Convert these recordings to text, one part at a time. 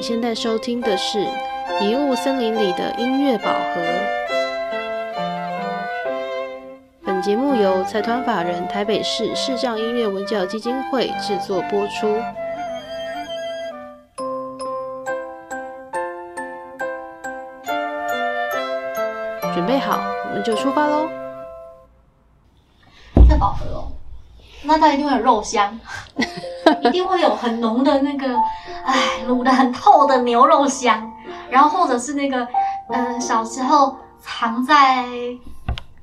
你现在收听的是《迷雾森林里的音乐宝盒》。本节目由财团法人台北市视障音乐文教基金会制作播出。准备好，我们就出发喽！这宝盒哦，那它一定会有肉香，一定会有很浓的那个，哎，卤的很透的牛肉香，然后或者是那个，呃，小时候藏在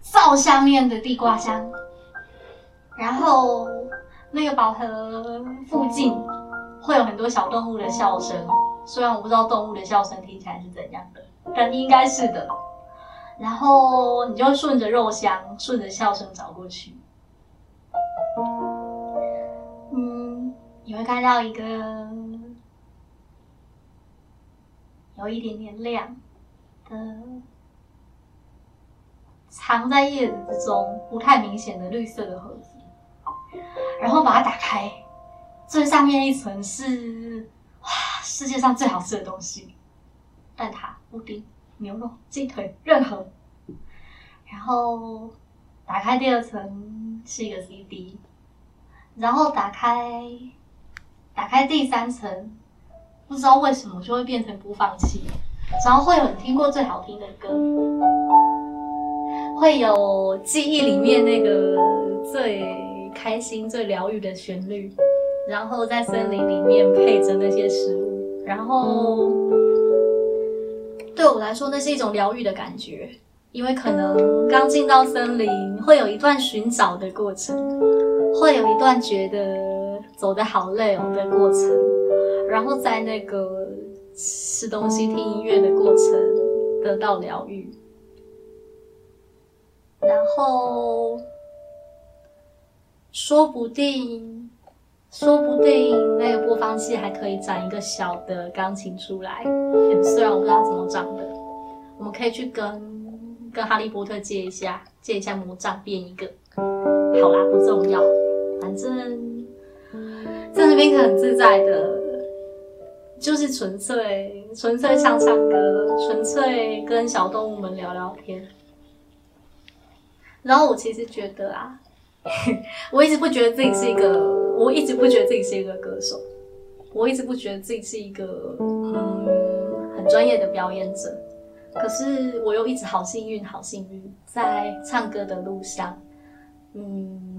灶下面的地瓜香，然后那个宝盒附近会有很多小动物的笑声，虽然我不知道动物的笑声听起来是怎样的，但应该是的。然后你就顺着肉香，顺着笑声找过去。你会看到一个有一点点亮的，藏在叶子之中不太明显的绿色的盒子，然后把它打开，最上面一层是哇，世界上最好吃的东西——蛋挞、布丁。牛肉、鸡腿，任何。然后打开第二层是一个 CD，然后打开打开第三层，不知道为什么就会变成播放器，然后会有听过最好听的歌，会有记忆里面那个最开心、最疗愈的旋律，然后在森林里面配着那些食物，然后。对我来说，那是一种疗愈的感觉，因为可能刚进到森林，会有一段寻找的过程，会有一段觉得走的好累哦的过程，然后在那个吃东西、听音乐的过程得到疗愈，然后说不定。说不定那个播放器还可以长一个小的钢琴出来，虽然我不知道怎么长的，我们可以去跟跟哈利波特借一下，借一下魔杖变一个。好啦，不重要，反正在那边可很自在的，就是纯粹纯粹唱唱歌，纯粹跟小动物们聊聊天。然后我其实觉得啊，我一直不觉得自己是一个。我一直不觉得自己是一个歌手，我一直不觉得自己是一个嗯很专业的表演者。可是我又一直好幸运，好幸运，在唱歌的路上，嗯，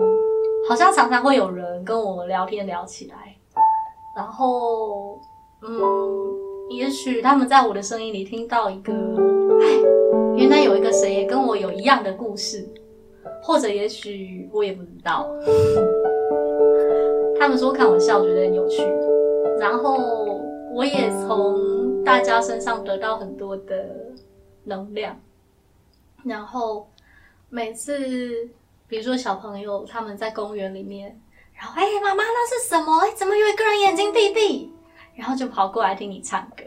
好像常常会有人跟我聊天聊起来，然后嗯，也许他们在我的声音里听到一个，哎，原来有一个谁也跟我有一样的故事，或者也许我也不知道。他们说看我笑觉得很有趣，然后我也从大家身上得到很多的能量。然后每次，比如说小朋友他们在公园里面，然后哎妈妈那是什么？哎怎么有一个人眼睛闭闭？然后就跑过来听你唱歌。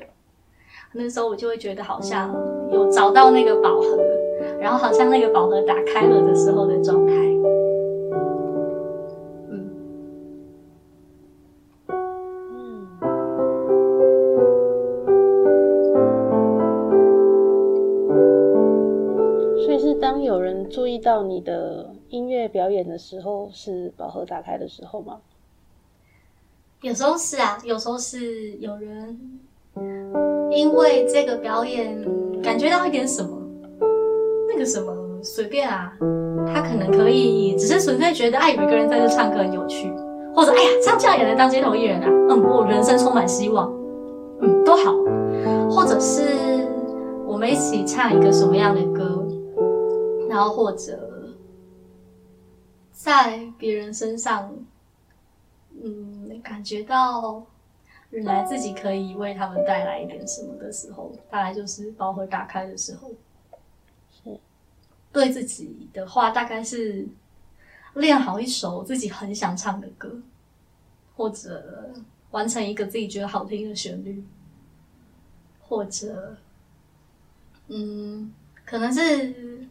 那时候我就会觉得好像有找到那个宝盒，然后好像那个宝盒打开了的时候的状态。到你的音乐表演的时候，是宝盒打开的时候吗？有时候是啊，有时候是有人因为这个表演感觉到一点什么，那个什么随便啊，他可能可以只是纯粹觉得，哎，有一个人在这唱歌很有趣，或者哎呀，唱这样也能当街头艺人啊，嗯，我人生充满希望，嗯，都好，或者是我们一起唱一个什么样的歌。然后或者在别人身上，嗯，感觉到原来自己可以为他们带来一点什么的时候，大概就是包盒打开的时候。是，对自己的话，大概是练好一首自己很想唱的歌，或者完成一个自己觉得好听的旋律，或者，嗯，可能是。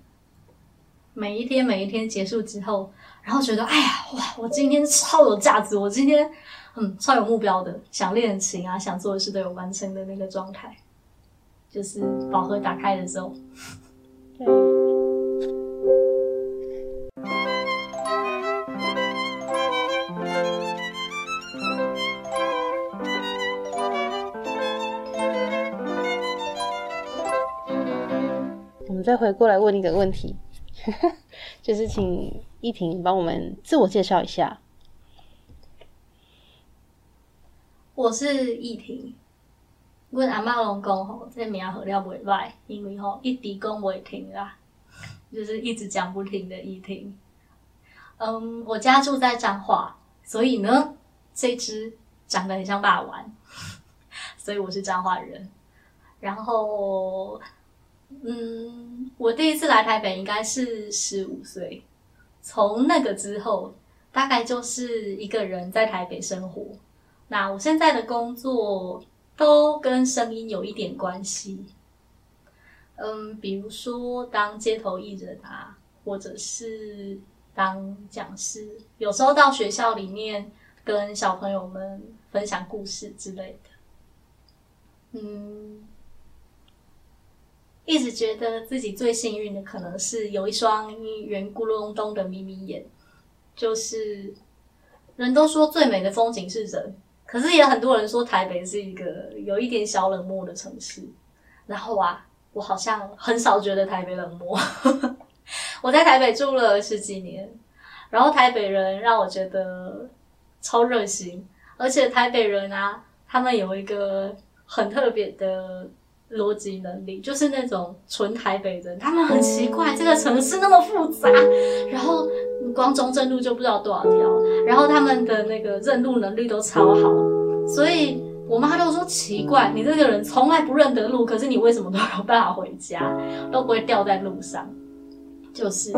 每一天，每一天结束之后，然后觉得，哎呀，哇，我今天超有价值！我今天嗯，超有目标的，想练琴啊，想做的事都有完成的那个状态，就是宝盒打开的时候。对。我们再回过来问一个问题，就是请依婷帮我们自我介绍一下。我是依婷，阮阿妈拢讲吼，这名好了袂歹，因为吼一直讲袂停啦，就是一直讲不停的一婷。嗯，我家住在彰化，所以呢，这只长得很像霸王，所以我是彰化人。然后。嗯，我第一次来台北应该是十五岁，从那个之后，大概就是一个人在台北生活。那我现在的工作都跟声音有一点关系，嗯，比如说当街头艺人啊，或者是当讲师，有时候到学校里面跟小朋友们分享故事之类的，嗯。一直觉得自己最幸运的，可能是有一双圆咕隆咚的眯眯眼。就是人都说最美的风景是人，可是也很多人说台北是一个有一点小冷漠的城市。然后啊，我好像很少觉得台北冷漠。我在台北住了十几年，然后台北人让我觉得超热心，而且台北人啊，他们有一个很特别的。逻辑能力就是那种纯台北人，他们很奇怪，这个城市那么复杂，然后光中正路就不知道多少条，然后他们的那个认路能力都超好，所以我妈都说奇怪，你这个人从来不认得路，可是你为什么都有办法回家，都不会掉在路上，就是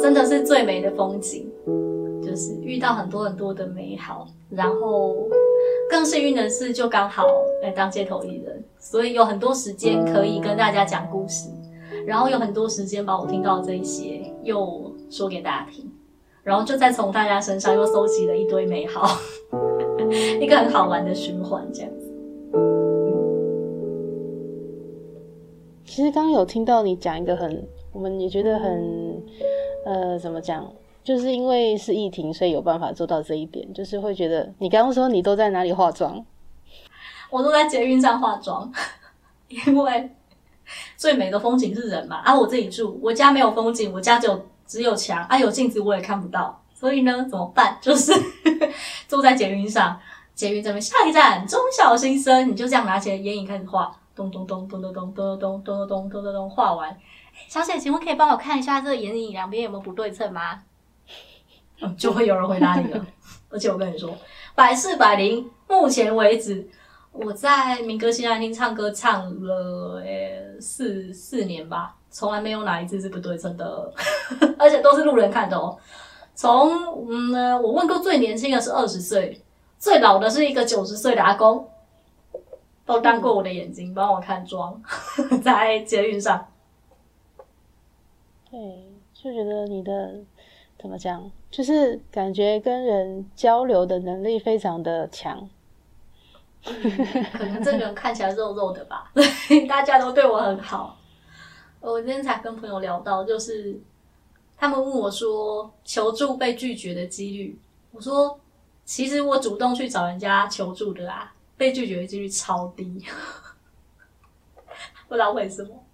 真的是最美的风景，就是遇到很多很多的美好，然后。更幸运的是，就刚好来当街头艺人，所以有很多时间可以跟大家讲故事，然后有很多时间把我听到这一些又说给大家听，然后就再从大家身上又搜集了一堆美好，一个很好玩的循环这样子。其实刚刚有听到你讲一个很，我们也觉得很，呃，怎么讲？就是因为是疫情，所以有办法做到这一点。就是会觉得，你刚刚说你都在哪里化妆？我都在捷运上化妆，因为最美的风景是人嘛。啊，我自己住，我家没有风景，我家只有只有墙，啊，有镜子我也看不到。所以呢，怎么办？就是 坐在捷运上，捷运这边下一站中小新生，你就这样拿起眼影开始画，咚咚咚咚咚咚咚咚咚咚咚咚咚咚画完。小姐，请问可以帮我看一下这个眼影两边有没有不对称吗？就会有人回答你了，而且我跟你说，百试百灵。目前为止，我在民歌新爱厅唱歌唱了四四年吧，从来没有哪一次是不对称的，而且都是路人看的哦。从嗯，我问过最年轻的是二十岁，最老的是一个九十岁的阿公，都当过我的眼睛，帮我看妆，在捷运上。对，就觉得你的。怎么讲？就是感觉跟人交流的能力非常的强。可能这个人看起来肉肉的吧，大家都对我很好。我今天才跟朋友聊到，就是他们问我说求助被拒绝的几率，我说其实我主动去找人家求助的啊，被拒绝的几率超低，不知道为什么。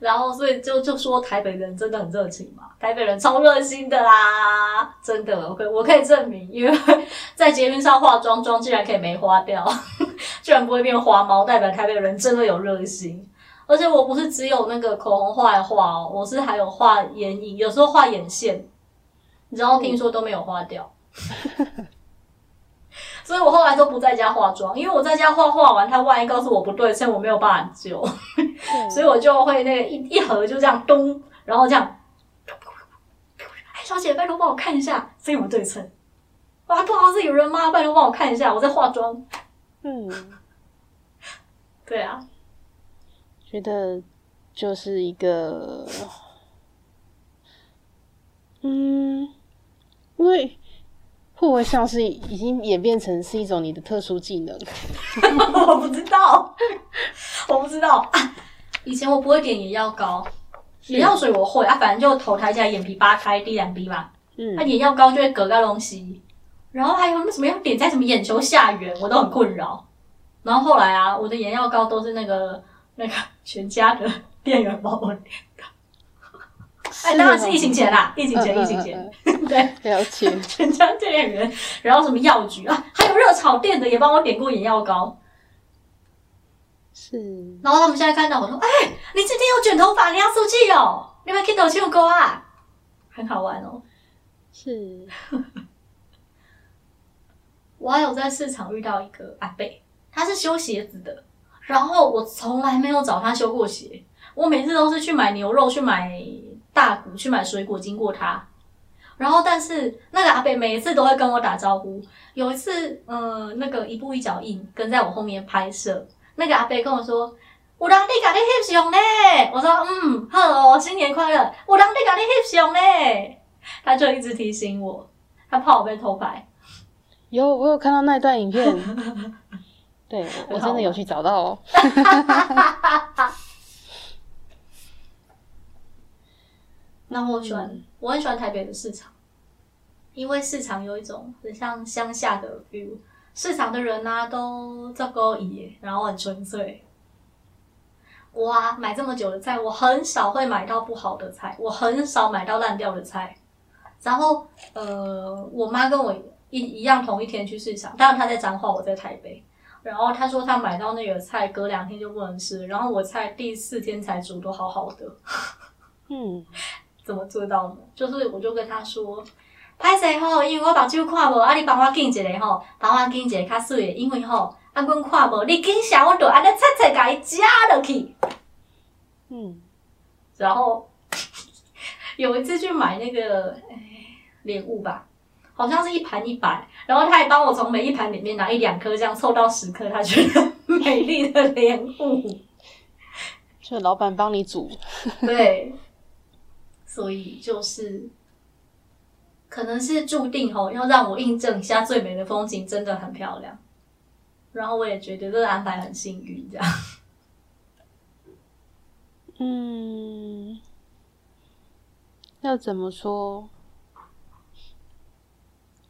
然后，所以就就说台北人真的很热情嘛，台北人超热心的啦，真的，我可我可以证明，因为 在捷运上化妆妆竟然可以没花掉，居然不会变花猫，代表台北人真的有热心。而且我不是只有那个口红画一画哦，我是还有画眼影，有时候画眼线，然后听说都没有花掉。所以我后来都不在家化妆，因为我在家画画完，他万一告诉我不对称，我没有办法救，所以我就会那个一一盒就这样咚，然后这样，哎，小姐，拜托帮我看一下这有没有对称？哇，不好意思，有人吗？拜托帮我看一下，我在化妆。嗯，对啊，觉得就是一个，嗯，因为。会不会像是已经演变成是一种你的特殊技能？我不知道，我不知道。啊、以前我不会点眼药膏，眼药水我会啊，反正就头抬起来，眼皮扒开，滴两滴嘛。嗯那、眼药膏就会隔个东西，然后还有那什么要点在什么眼球下缘，我都很困扰。然后后来啊，我的眼药膏都是那个那个全家的店员帮我。哎，当然是疫情前啦，疫情前，疫情前，嗯，对。嗯嗯了解。全家店员，然后什么药局啊，还有热炒店的也帮我点过眼药膏。是，然后他们现在看到我说：“哎、你今天有卷头发，你要出去哦，你们 Kindle 唱歌啊，很好玩哦。是，” 我还有在市场遇到一个阿伯，他是修鞋子的，然后我从来没有找他修过鞋，我每次都是去买牛肉、去买大骨、去买水果经过他。然后，但是那个阿北每一次都会跟我打招呼。有一次，呃，那个一步一脚印跟在我后面拍摄，那个阿北跟我说：“我让你甲你翕相呢。”我说：“嗯，好哦，新年快乐。”我让你甲你翕相呢，他就一直提醒我，他怕我被偷拍。有我有看到那一段影片，对我我真的有去找到哦。那我喜欢，我很喜欢台北的市场，因为市场有一种很像乡下的 feel。市场的人呢、都照顾伊，然后很纯粹。我啊，买这么久的菜，我很少会买到不好的菜，我很少买到烂掉的菜。然后，呃，我妈跟我一一样同一天去市场，当然她在彰化，我在台北。然后她说她买到那个菜，隔两天就不能吃，然后我菜第四天才煮都好好的。嗯，怎么做到呢？就是我就跟他说，歹势吼，因为我目睭看无，啊，你帮我拣一个吼，帮我拣一个较水的，因为吼，啊，阮看无，你拣啥，我就安尼切切甲伊夹落去。嗯，然后有一次去买那个哎莲雾吧，好像是一盘一百，然后他还帮我从每一盘里面拿一两颗，这样凑到十颗，他觉得美丽的莲雾。就老板帮你煮，对，所以就是可能是注定吼，要让我印证一下最美的风景真的很漂亮。然后我也觉得这个安排很幸运，这样。嗯，要怎么说？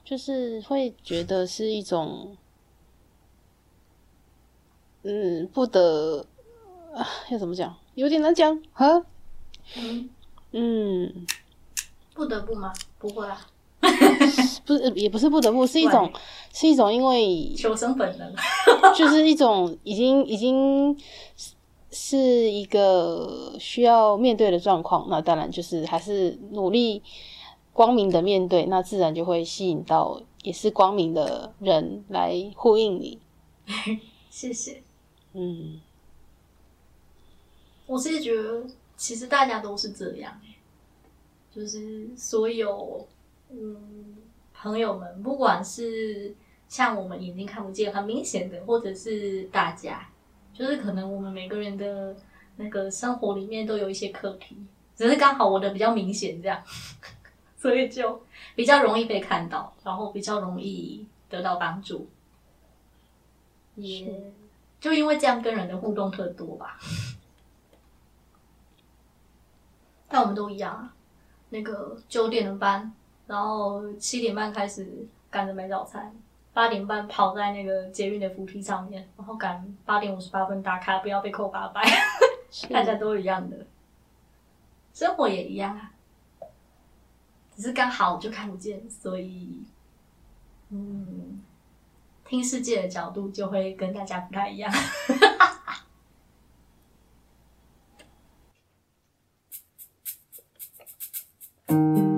就是会觉得是一种，嗯，不得啊，要怎么讲？有点难讲哈。嗯，嗯，不得不吗？不会啊，不是，也不是不得不，是一种，是一种，因为求生本能。就是一种已经已经是是一个需要面对的状况，那当然就是还是努力光明的面对，那自然就会吸引到也是光明的人来呼应你。谢谢。嗯，我是觉得，其实大家都是这样、欸、就是所有嗯朋友们，不管是像我们眼睛看不见很明显的，或者是大家，就是可能我们每个人的那个生活里面都有一些课题，只是刚好我的比较明显这样，所以就比较容易被看到，然后比较容易得到帮助，也就因为这样跟人的互动特多吧。但我们都一样啊，那个九点的班，然后七点半开始赶着买早餐，八点半跑在那个捷运的扶梯上面，然后赶八点五十八分打卡，不要被扣八百。大家都一样的，生活也一样啊，只是刚好就看不见，所以，嗯，听世界的角度就会跟大家不太一样。终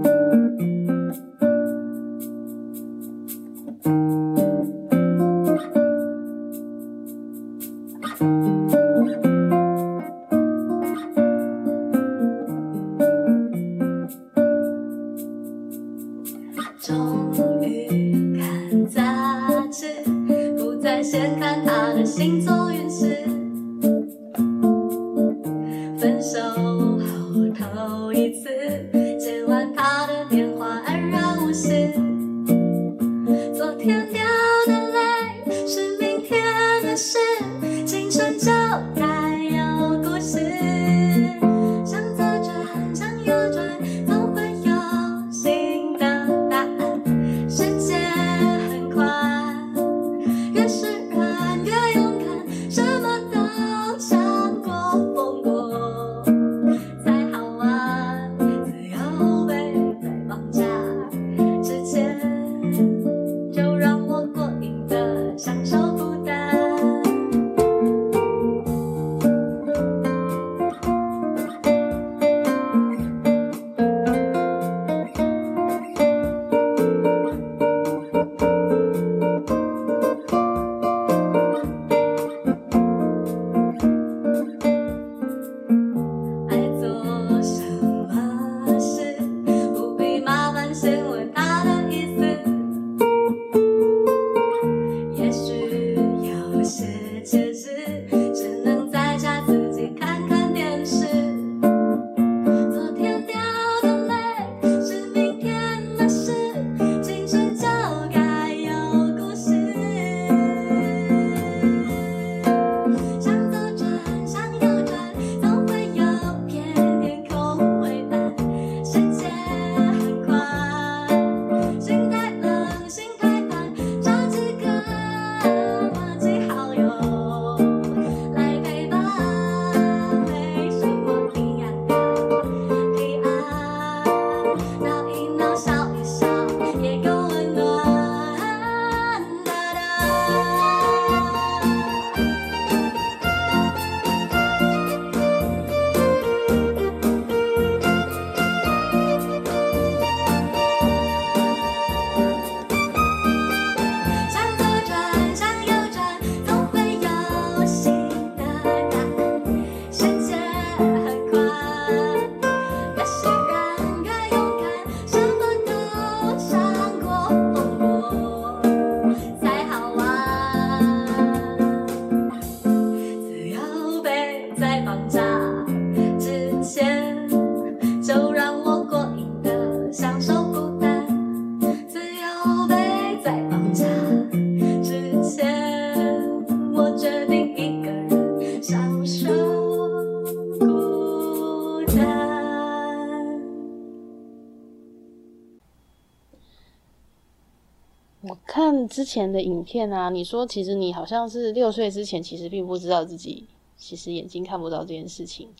前的影片啊，你说其实你好像是六岁之前，其实并不知道自己其实眼睛看不到这件事情。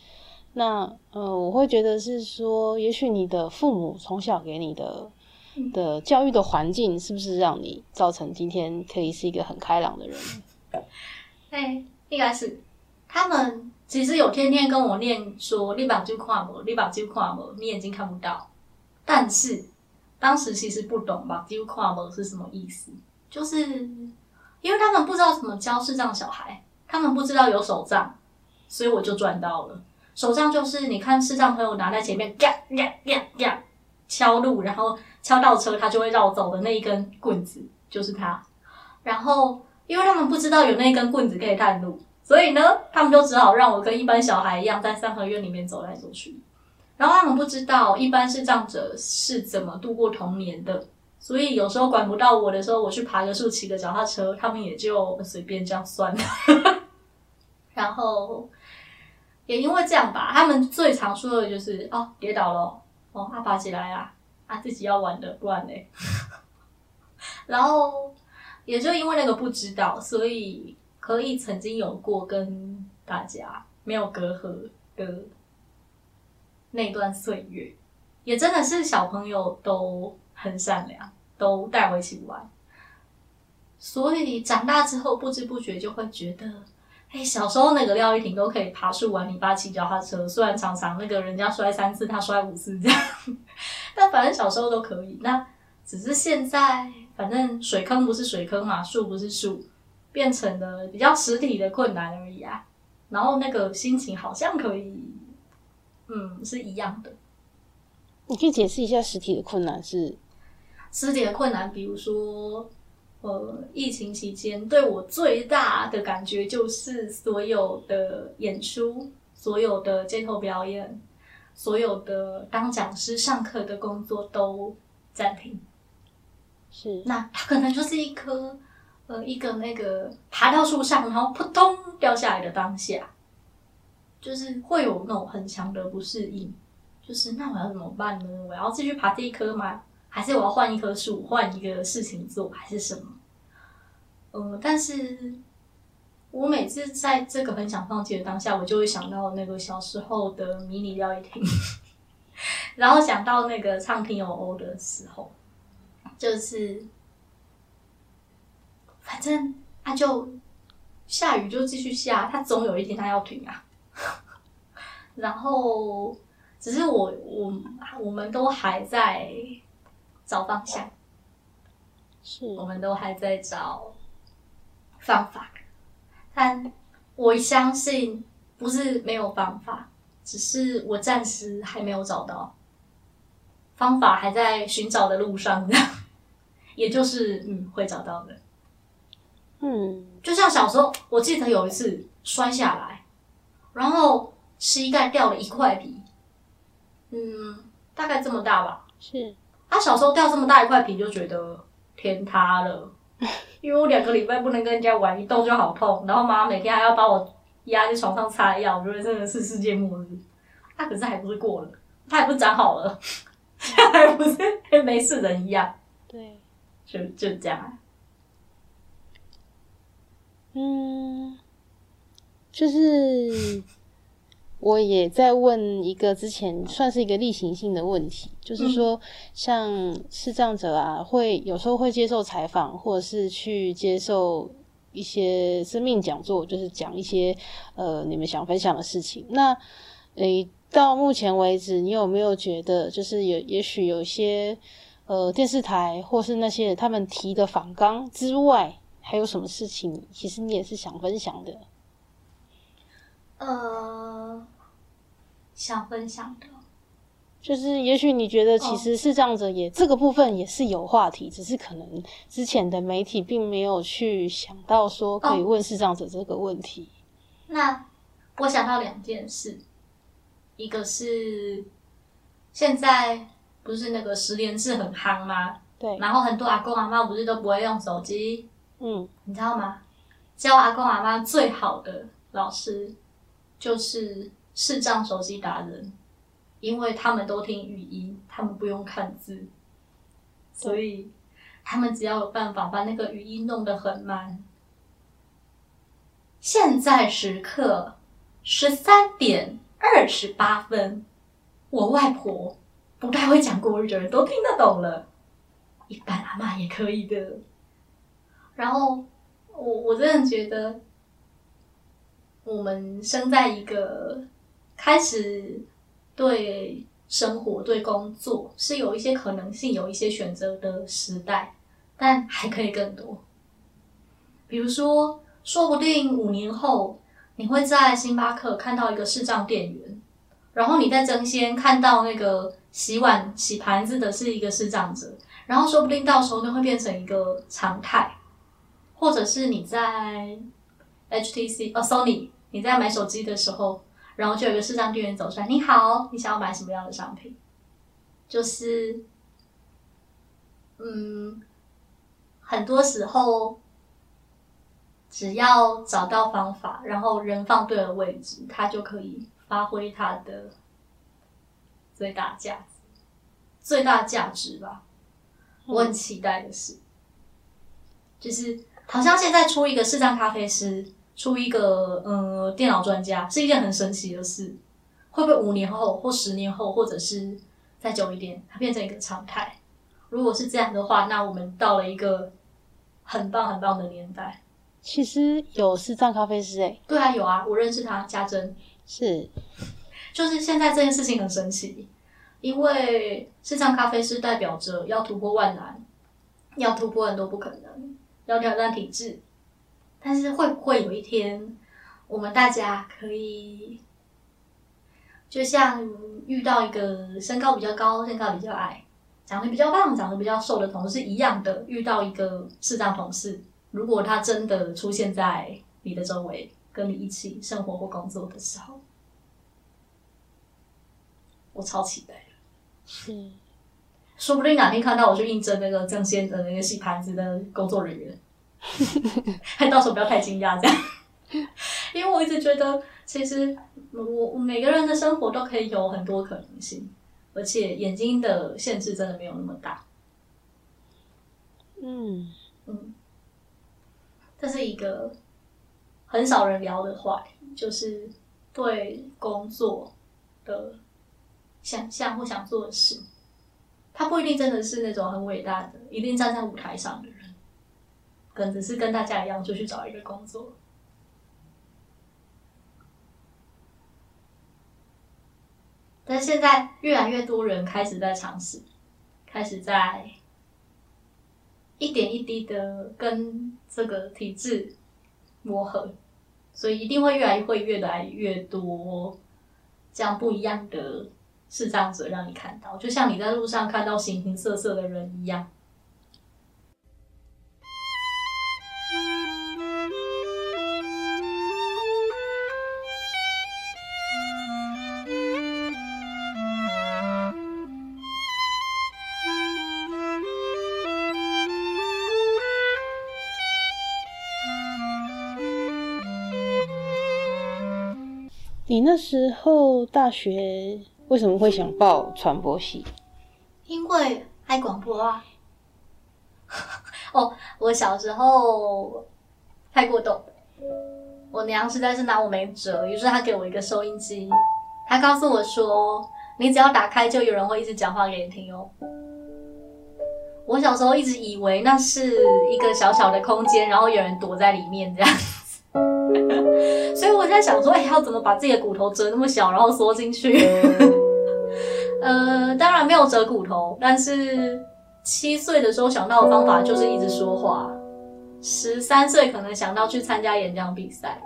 那呃，我会觉得是说，也许你的父母从小给你的的教育的环境，是不是让你造成今天可以是一个很开朗的人？对，应该是他们其实有天天跟我念说：“你把就看不，你把就看不，你眼睛看不到。”但是。当时其实不懂把，就跨模是什么意思？就是因为他们不知道怎么教视障小孩，他们不知道有手杖，所以我就赚到了。手杖就是你看视障朋友拿在前面，呀呀呀呀敲路，然后敲到车，他就会绕走的那一根棍子，就是它。然后因为他们不知道有那一根棍子可以探路，所以呢，他们就只好让我跟一般小孩一样，在三合院里面走来走去。然后他们不知道一般视障者是怎么度过童年的，所以有时候管不到我的时候，我去爬个树、骑个脚踏车，他们也就随便这样算了。然后也因为这样吧，他们最常说的就是哦，跌倒了，哦，爬起来啊，啊，自己要玩的，不然嘞。然后也就因为那个不知道，所以可以曾经有过跟大家没有隔阂的。那段岁月，也真的是小朋友都很善良，都带我一起玩。所以长大之后，不知不觉就会觉得，哎，小时候那个廖玉婷都可以爬树玩泥巴、骑脚踏车，虽然常常那个人家摔三次，他摔五次这样，但反正小时候都可以。那只是现在，反正水坑不是水坑嘛，树不是树，变成了比较实体的困难而已啊。然后那个心情好像可以。嗯，是一样的。你可以解释一下实体的困难是？实体的困难，比如说，呃，疫情期间对我最大的感觉就是所有的演出、所有的街头表演、所有的当讲师上课的工作都暂停。是，那它可能就是一颗，呃，一个那个爬到树上，然后扑通掉下来的当下。就是会有那种很强的不适应，就是那我要怎么办呢？我要继续爬这一棵吗？还是我要换一棵树，换一个事情做，还是什么？嗯，但是我每次在这个很想放弃的当下，我就会想到那个小时候的迷你料理厅，然后想到那个唱 T O O 的时候，就是反正他就下雨就继续下，他总有一天他要停啊。然后，只是我我我们都还在找方向，是，我们都还在找方法。但我相信不是没有方法，只是我暂时还没有找到方法，还在寻找的路上。也就是嗯，会找到的。嗯，就像小时候，我记得有一次摔下来，然后。膝盖掉了一块皮，嗯，大概这么大吧。是，他小时候掉这么大一块皮，就觉得天塌了，因为我两个礼拜不能跟人家玩，一动就好痛，然后妈每天还要把我压在床上擦药，我觉得真的是世界末日。他可是还不是过了，他还不是长好了，还不是跟没事人一样。对，就就这样。嗯，就是。我也在问一个之前算是一个例行性的问题，就是说，像视障者啊，会有时候会接受采访，或者是去接受一些生命讲座，就是讲一些呃你们想分享的事情。那诶，到目前为止，你有没有觉得，就是有也许有些呃电视台或是那些他们提的访纲之外，还有什么事情，其实你也是想分享的？呃。想分享的，就是也许你觉得其实是这样子，也这个部分也是有话题，只是可能之前的媒体并没有去想到说可以问视障者这个问题。那我想到两件事，一个是现在不是那个十连制很夯吗？对，然后很多阿公阿妈不是都不会用手机，嗯，你知道吗？教阿公阿妈最好的老师就是。视障手机达人，因为他们都听语音，他们不用看字，所以他们只要有办法把那个语音弄得很慢。现在时刻十三点二十八分，我外婆不太会讲国语的人都听得懂了，一般阿妈也可以的。然后我我真的觉得，我们生在一个开始对生活、对工作是有一些可能性、有一些选择的时代，但还可以更多。比如说，说不定五年后，你会在星巴克看到一个视障店员，然后你在争先看到那个洗碗、洗盘子的是一个视障者，然后说不定到时候就会变成一个常态。或者是你在 HTC 哦 Sony，你在买手机的时候，然后就有一个视障店员走出来，你好，你想要买什么样的商品？就是，嗯，很多时候只要找到方法，然后人放对了位置，它就可以发挥它的最大价值，最大价值吧。我很期待的是，就是。好像现在出一个视障咖啡师，出一个呃电脑专家，是一件很神奇的事。会不会五年后或十年后，或者是再久一点，它变成一个常态？如果是这样的话，那我们到了一个很棒很棒的年代。其实有视障咖啡师诶，对啊，有啊，我认识他，家珍是。就是现在这件事情很神奇，因为视障咖啡师代表着要突破万难，要突破很多不可能。要挑战体质，但是会不会有一天，我们大家可以，就像遇到一个身高比较高、身高比较矮、长得比较胖、长得比较瘦的同事一样的，遇到一个视障同事，如果他真的出现在你的周围，跟你一起生活或工作的时候，我超期待是。说不定哪天看到我去应征那个正先的那个洗盘子的工作人员，还到时候不要太惊讶这样，因为我一直觉得，其实我每个人的生活都可以有很多可能性，而且眼睛的限制真的没有那么大。嗯嗯，这是一个很少人聊的话题，就是对工作的想象或想做的事。他不一定真的是那种很伟大的，一定站在舞台上的跟，只是跟大家一样，就去找一个工作。但现在越来越多人开始在尝试，开始在一点一滴的跟这个体制磨合，所以一定会越来会越来越多这样不一样的。是这样子让你看到，就像你在路上看到形形色色的人一样。那时候大学？为什么会想报传播系？因为爱广播啊！哦，我小时候太过动，我娘实在是拿我没辙，于是她给我一个收音机，她告诉我说：“你只要打开，就有人会一直讲话给你听哦。”我小时候一直以为那是一个小小的空间，然后有人躲在里面这样，所以我在想说：“哎，要怎么把自己的骨头折那么小，然后缩进去？” 呃，当然没有折骨头，但是七岁的时候想到的方法就是一直说话。十三岁可能想到去参加演讲比赛，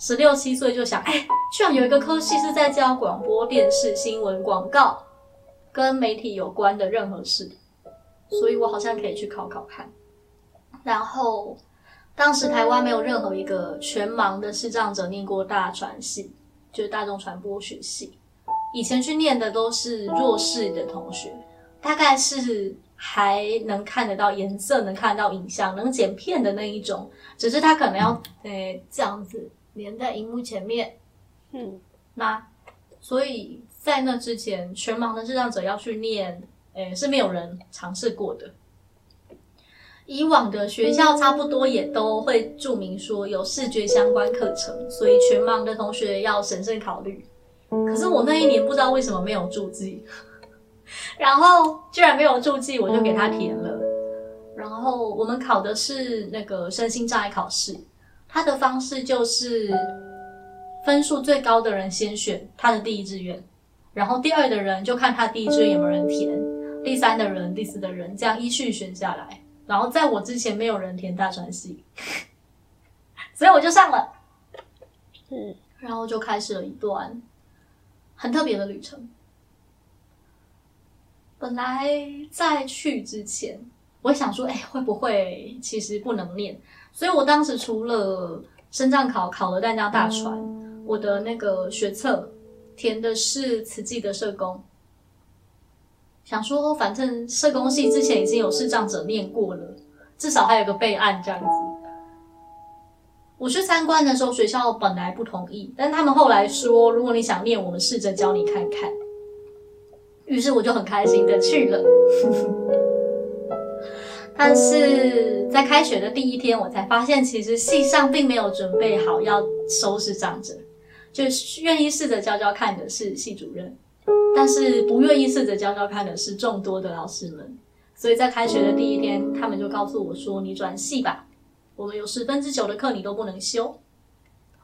十六七岁就想，哎，居然有一个科系是在教广播电视新闻广告，跟媒体有关的任何事，所以我好像可以去考考看。然后当时台湾没有任何一个全盲的视障者念过大传系，就是大众传播学系。以前去念的都是弱势的同学，大概是还能看得到颜色、能看得到影像、能剪片的那一种，只是他可能要诶这样子连在荧幕前面。嗯，那所以在那之前，全盲的智障者要去念，诶是没有人尝试过的。以往的学校差不多也都会注明说有视觉相关课程，所以全盲的同学要审慎考虑。可是我那一年不知道为什么没有注记，然后居然没有注记，我就给他填了。然后我们考的是那个身心障碍考试，它的方式就是分数最高的人先选他的第一志愿，然后第二的人就看他第一志愿有没有人填，第三的人、第四的人这样依序选下来。然后在我之前没有人填大传系，所以我就上了，嗯，然后就开始了一段很特别的旅程。本来在去之前，我想说，哎，会不会其实不能念？所以我当时除了升降考考了淡江大传，我的那个学测填的是慈济的社工。想说，反正社工系之前已经有视障者念过了，至少还有个备案这样子。我去参观的时候，学校本来不同意，但他们后来说，如果你想念，我们试着教你看看。于是我就很开心的去了。但是在开学的第一天，我才发现，其实系上并没有准备好要收视障者，就是愿意试着教教看的是系主任。但是不愿意试着教教看的是众多的老师们，所以在开学的第一天，他们就告诉我说：“你转系吧，我们有十分之九的课你都不能修。”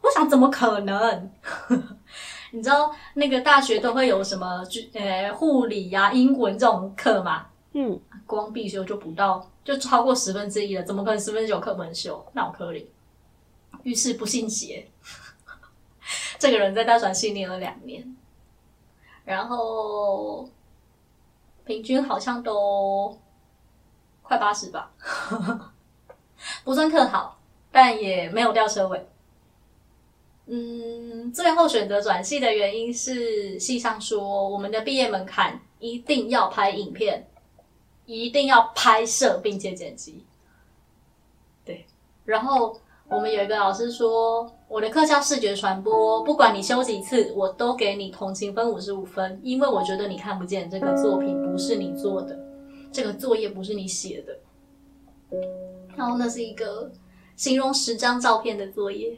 我想怎么可能？你知道那个大学都会有什么呃护理呀、英文这种课嘛？嗯，光必修就不到，就超过十分之一了，怎么可能十分之九课不能修？那我可以。于是不信邪，这个人在大转系念了两年。然后平均好像都快八十吧，不算特好，但也没有吊车尾。嗯，最后选择转系的原因是系上说我们的毕业门槛一定要拍影片，一定要拍摄并且剪辑。对，然后。我们有一个老师说，我的课叫视觉传播，不管你修几次，我都给你同情分五十五分，因为我觉得你看不见这个作品不是你做的，这个作业不是你写的。然后那是一个形容十张照片的作业，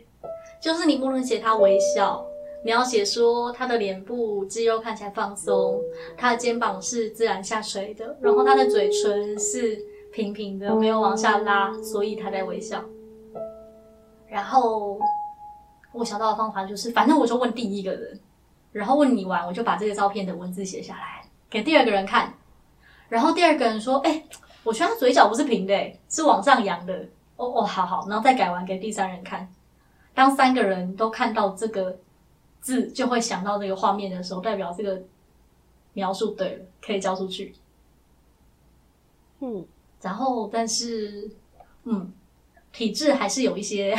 就是你不能写他微笑，你要写说他的脸部肌肉看起来放松，他的肩膀是自然下垂的，然后他的嘴唇是平平的，没有往下拉，所以他在微笑。然后我想到的方法就是，反正我就问第一个人，然后问你完，我就把这个照片的文字写下来给第二个人看，然后第二个人说：“哎，我觉得他嘴角不是平的，是往上扬的。”哦哦，好好，然后再改完给第三人看。当三个人都看到这个字，就会想到这个画面的时候，代表这个描述对了，可以交出去。嗯，然后但是，嗯。体质还是有一些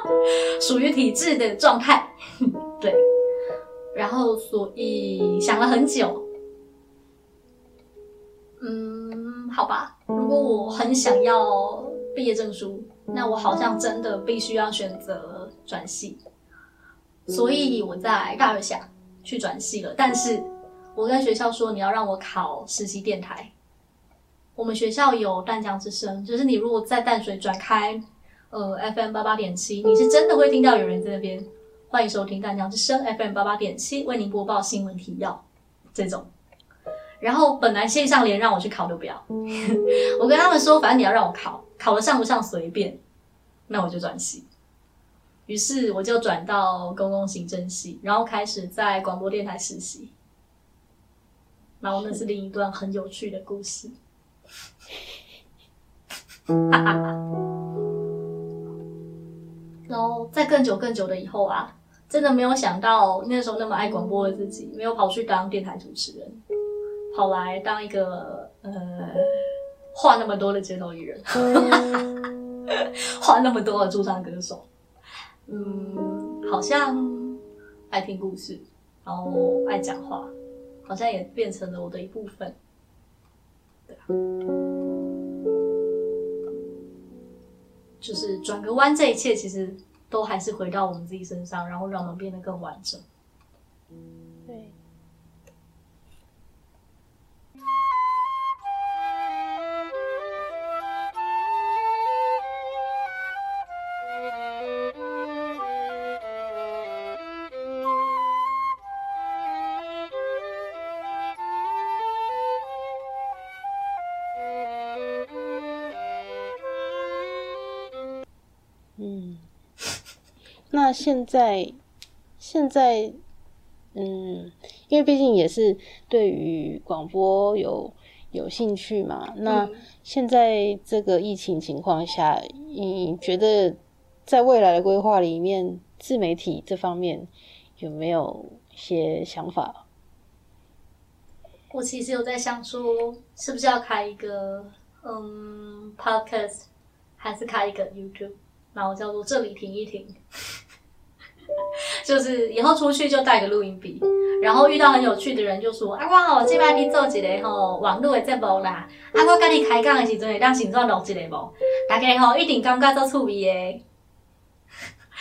属于体质的状态，对。然后所以想了很久，嗯，好吧。如果我很想要毕业证书，那我好像真的必须要选择转系。所以我在大二下去转系了。但是我跟学校说，你要让我考实习电台。我们学校有淡江之声，就是你如果在淡水转开。呃，FM 八八点七，你是真的会听到有人在那边。欢迎收听淡江之声 FM 八八点七，为您播报新闻提要这种。然后本来线上连让我去考都不要，我跟他们说，反正你要让我考，考了上不上随便，那我就转系。于是我就转到公共行政系，然后开始在广播电台实习。然后那是另一段很有趣的故事。哈哈哈。然后在更久更久的以后啊，真的没有想到那时候那么爱广播的自己，没有跑去当电台主持人，跑来当一个呃话那么多的街头艺人，话那么多的驻唱歌手，嗯，好像爱听故事，然后爱讲话，好像也变成了我的一部分，对啊。就是转个弯，这一切其实都还是回到我们自己身上，然后让我们变得更完整。那现在，现在，嗯，因为毕竟也是对于广播有有兴趣嘛。那现在这个疫情情况下，你觉得在未来的规划里面，自媒体这方面有没有一些想法？我其实有在想说，是不是要开一个嗯 podcast，还是开一个 YouTube，然后叫做这里停一停，就是以后出去就带个录音笔，然后遇到很有趣的人就说啊，我吼这摆去做一个吼网络的节目啦，啊，我跟你开讲的时阵会当先做录一个无，大家吼一定感觉做趣味的，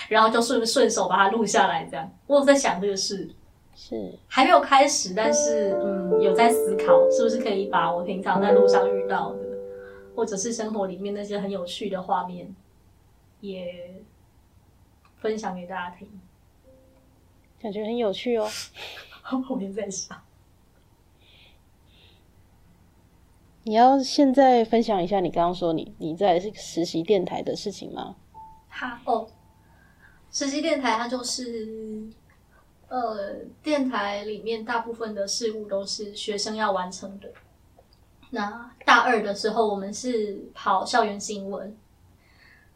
然后就顺顺手把它录下来，这样。我有在想这个事。是还没有开始，但是嗯，有在思考是不是可以把我平常在路上遇到的，或者是生活里面那些很有趣的画面，也分享给大家听。感觉很有趣哦。我也在想，你要现在分享一下你刚刚说你你在实习电台的事情吗？哈哦，实习电台它就是。呃，电台里面大部分的事物都是学生要完成的。那大二的时候，我们是跑校园新闻，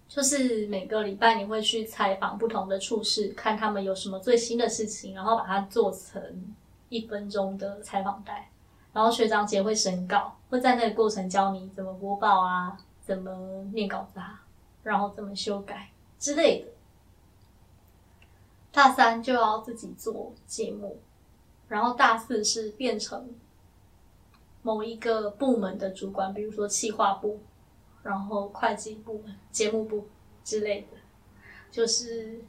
就是每个礼拜你会去采访不同的处室，看他们有什么最新的事情，然后把它做成一分钟的采访带。然后学长姐会审稿，会在那个过程教你怎么播报啊，怎么念稿子啊，然后怎么修改之类的。大三就要自己做节目，然后大四是变成某一个部门的主管，比如说企划部，然后会计部、节目部之类的，就是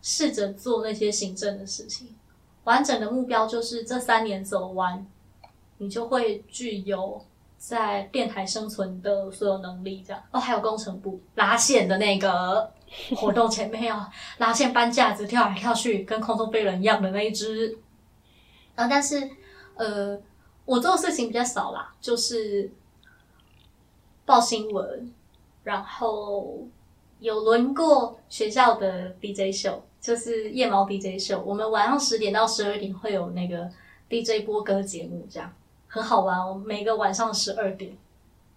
试着做那些行政的事情。完整的目标就是这三年走完，你就会具有在电台生存的所有能力。这样哦，还有工程部拉线的那个。活动前面要拉线搬架子跳来跳去，跟空中飞人一样的那一只。然后，但是呃，我做的事情比较少啦，就是报新闻，然后有轮过学校的 DJ 秀，就是夜猫 DJ 秀。我们晚上十点到十二点会有那个 DJ 播歌节目，这样很好玩哦。每个晚上十二点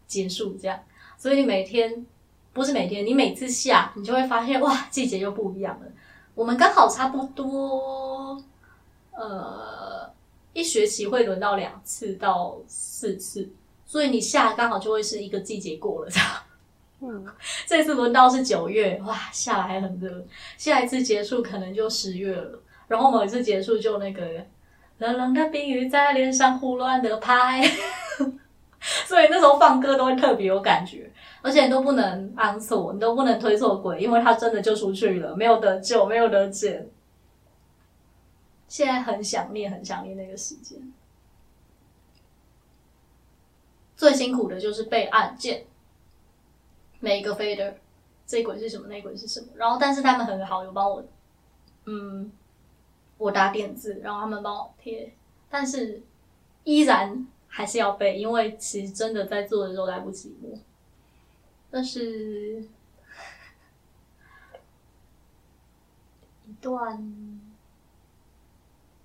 结束，这样，所以你每天。不是每天，你每次下，你就会发现哇，季节又不一样了。我们刚好差不多，呃，一学期会轮到两次到四次，所以你下刚好就会是一个季节过了，这样。嗯，这次轮到是九月，哇，下来还很热。下一次结束可能就十月了，然后某一次结束就那个冷冷的冰雨在脸上胡乱的拍，所以那时候放歌都会特别有感觉。而且你都不能安错，你都不能推错轨，因为他真的就出去了，没有得救，没有得捡。现在很想念，很想念那个时间。最辛苦的就是背按键，每一个 fader，这一轨是什么，那一轨是什么。然后，但是他们很好，有帮我，嗯，我打点字，然后他们帮我贴，但是依然还是要背，因为其实真的在做的时候来不及摸。那是一段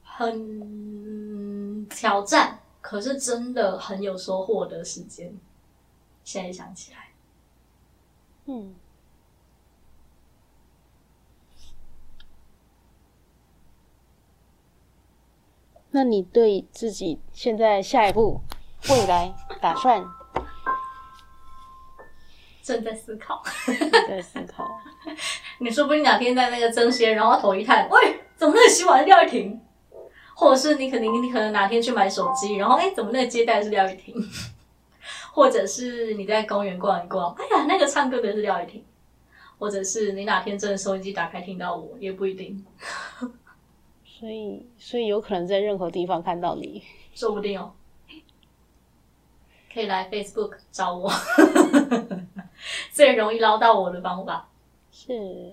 很挑战，可是真的很有收获的时间。现在想起来，嗯，那你对自己现在下一步未来打算？正在思考，在思考。你说不定哪天在那个蒸鲜，然后头一探，喂，怎么那个洗碗是廖玉婷？或者是你可能，你可能哪天去买手机，然后哎，怎么那个接待是廖玉婷？或者是你在公园逛一逛，哎呀，那个唱歌的是廖玉婷。或者是你哪天真的收音机打开听到我，也不一定。所以，所以有可能在任何地方看到你，说不定哦。可以来 Facebook 找我。最容易捞到我的方法是，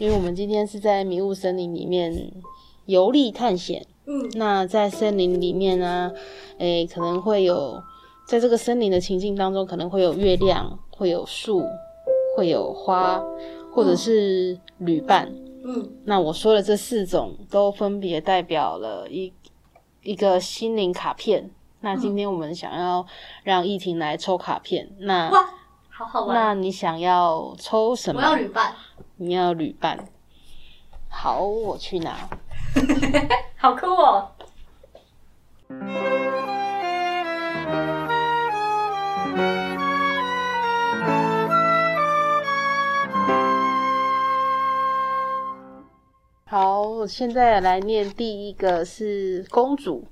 因为我们今天是在迷雾森林里面游历探险。嗯那在森林里面呢，诶，可能会有在这个森林的情境当中，可能会有月亮，会有树，会有花，或者是旅伴。嗯那我说的这四种都分别代表了一一个心灵卡片。那今天我们想要让易婷来抽卡片，那哇，好好玩！那你想要抽什我要么？旅伴，你要旅伴。好，我去拿。好酷哦！好，我现在来念第一个是公主，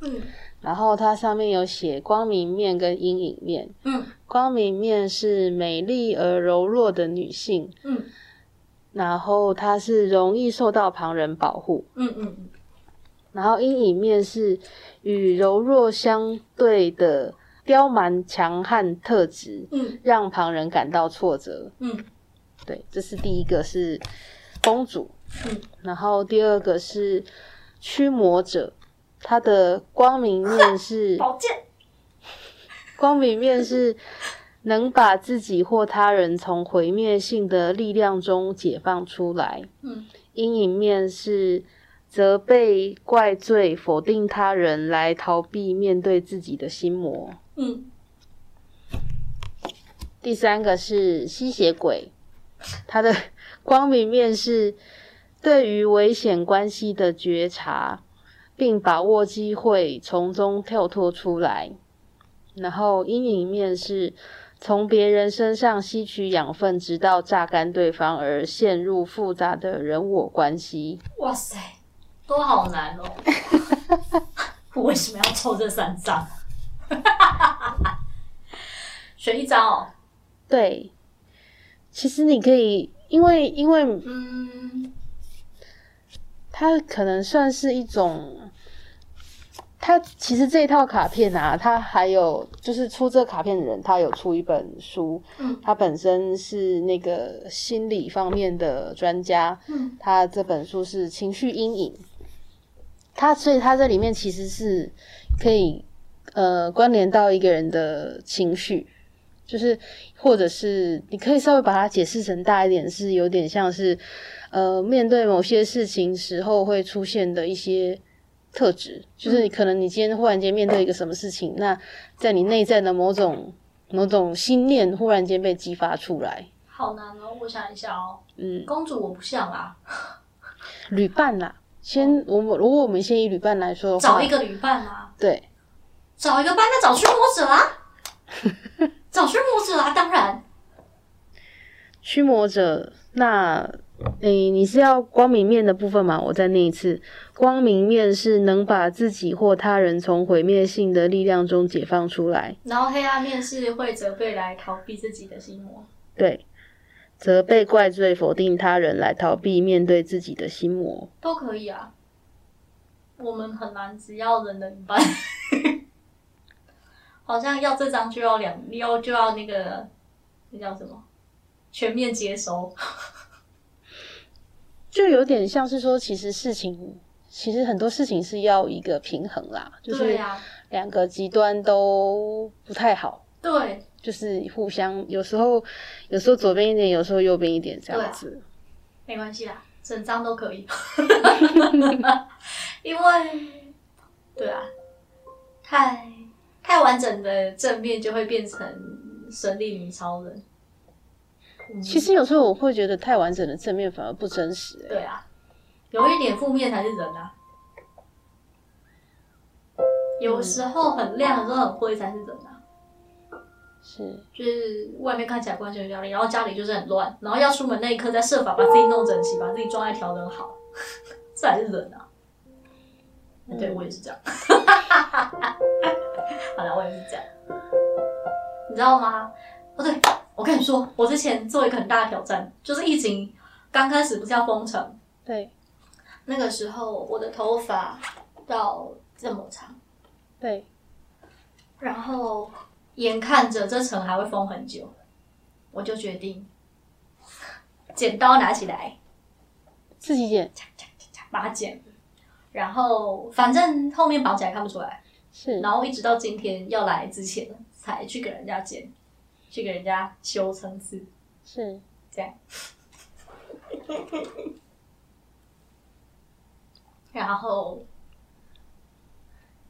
嗯然后它上面有写光明面跟阴影面。嗯光明面是美丽而柔弱的女性，嗯然后它是容易受到旁人保护。嗯嗯然后阴影面是与柔弱相对的刁蛮强悍特质，嗯让旁人感到挫折。嗯对，这是第一个是公主，嗯然后第二个是驱魔者，它的光明面是 宝剑，光明面是能把自己或他人从毁灭性的力量中解放出来，嗯阴影面是责备、怪罪、否定他人来逃避面对自己的心魔。嗯第三个是吸血鬼，他的光明面是对于危险关系的觉察，并把握机会从中跳脱出来。然后阴影面是从别人身上吸取养分，直到榨干对方而陷入复杂的人我关系。哇塞，都好难哦！我为什么要抽这三张？选一张哦。对，其实你可以，因为因为嗯它可能算是一种，它其实这一套卡片啊，他还有就是出这卡片的人，他有出一本书，嗯。他本身是那个心理方面的专家，嗯。他这本书是情绪阴影，他所以他这里面其实是可以呃关联到一个人的情绪。就是，或者是你可以稍微把它解释成大一点，是有点像是，呃，面对某些事情时候会出现的一些特质，就是可能你今天忽然间面对一个什么事情，那在你内在的某种某种心念忽然间被激发出来，好难哦，我想一下哦。嗯，公主我不像啊，旅伴啦，先我们如果我们先以旅伴来说，找一个旅伴啊，对，找一个伴，那找驱魔者啊，找驱魔者啊，当然。驱魔者，那诶，你是要光明面的部分吗？我再念一次，光明面是能把自己或他人从毁灭性的力量中解放出来，然后黑暗面是会责备来逃避自己的心魔。对，责备、怪罪、否定他人来逃避面对自己的心魔。都可以啊。我们很难，只要人的一半，好像要这张就要两，要就要那个那叫什么，全面接收。就有点像是说，其实事情，其实很多事情是要一个平衡啦，就是两个极端都不太好，对，就是互相有时候有时候左边一点，有时候右边一点这样子。没关系啦，整张都可以。因为，对啊，太太完整的正面就会变成神力女超人。嗯其实有时候我会觉得太完整的正面反而不真实、欸。对啊，有一点负面才是人啊。有时候很亮，有时候很灰才是人啊。是，就是外面看起来光鲜亮丽，然后家里就是很乱，然后要出门那一刻再设法把自己弄整齐，把自己状态调整好，这 才是人啊。对我也是这样。好了，我也是这样。你知道吗？哦，对，我跟你说我之前做一个很大的挑战就是疫情刚开始不是要封城对。那个时候我的头发到这么长对。然后眼看着这层还会封很久我就决定剪刀拿起来自己剪把它剪。然后反正后面绑起来看不出来是。然后一直到今天要来之前才去给人家剪去给人家修层次，是这样。然后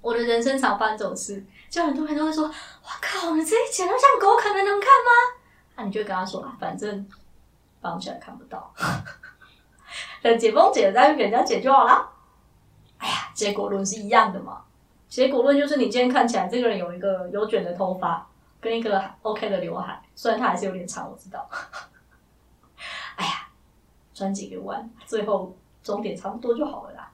我的人生常犯总是，就很多人都会说：“我靠，你这一剪都像狗，可能能看吗？”那你就跟他说：“反正绑起来看不到，等解封解了再给人家剪就好了。”哎呀，结果论是一样的嘛。结果论就是你今天看起来这个人有一个有卷的头发。跟一个 ok 的刘海虽然它还是有点长我知道。哎呀转几个弯最后终点差不多就好了啦。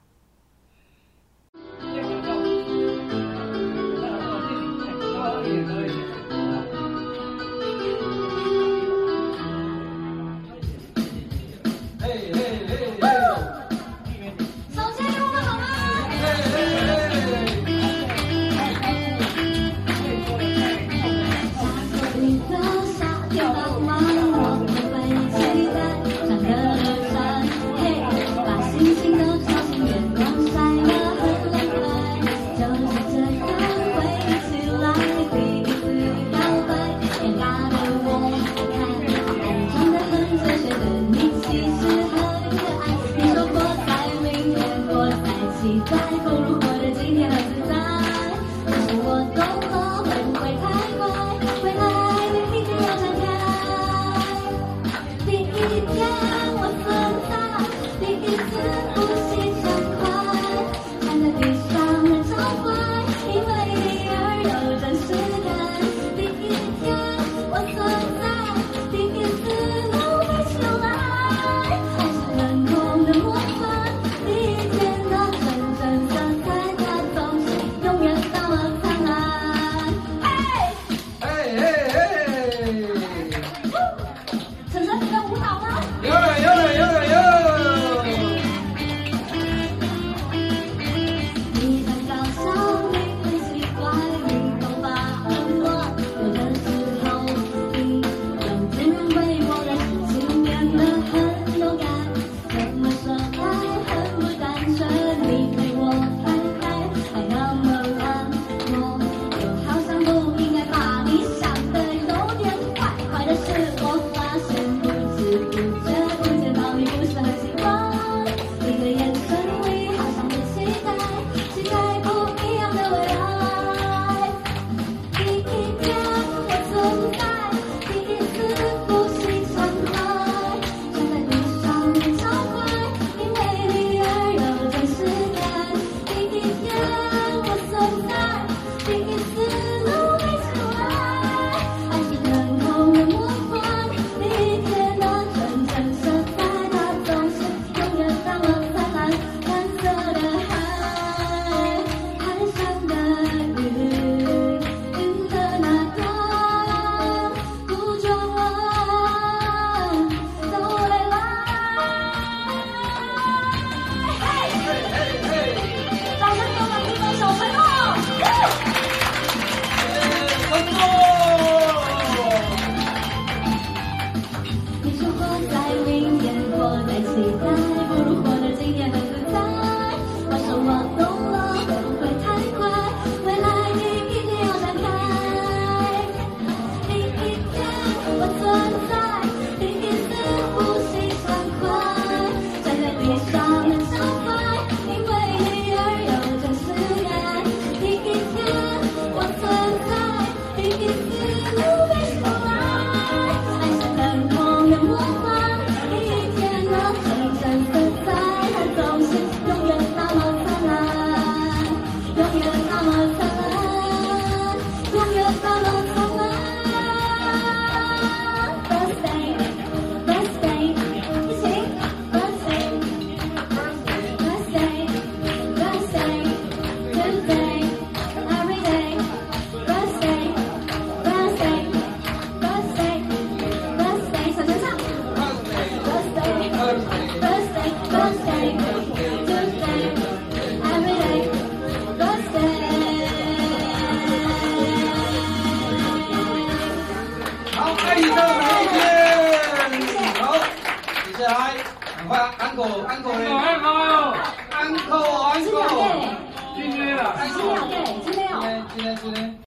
Lord.